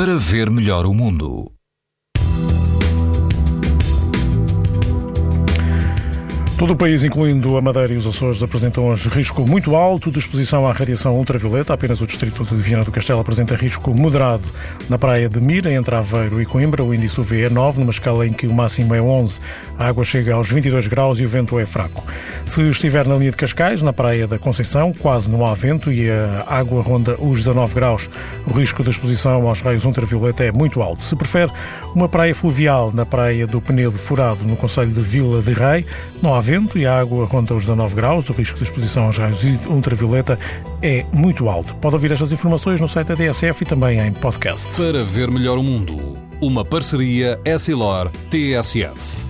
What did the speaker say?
para ver melhor o mundo. Todo o país, incluindo a Madeira e os Açores, apresentam hoje risco muito alto de exposição à radiação ultravioleta. Apenas o distrito de Viana do Castelo apresenta risco moderado na praia de Mira, entre Aveiro e Coimbra. O índice UV é 9, numa escala em que o máximo é 11. A água chega aos 22 graus e o vento é fraco. Se estiver na linha de Cascais, na praia da Conceição, quase não há vento e a água ronda os 19 graus. O risco de exposição aos raios ultravioleta é muito alto. Se prefere uma praia fluvial na praia do Penedo Furado, no Conselho de Vila de Rei, não há vento e a água ronda os 19 graus. O risco de exposição aos raios ultravioleta é muito alto. Pode ouvir estas informações no site da DSF e também em podcast. Para ver melhor o mundo, uma parceria Essilor-TSF.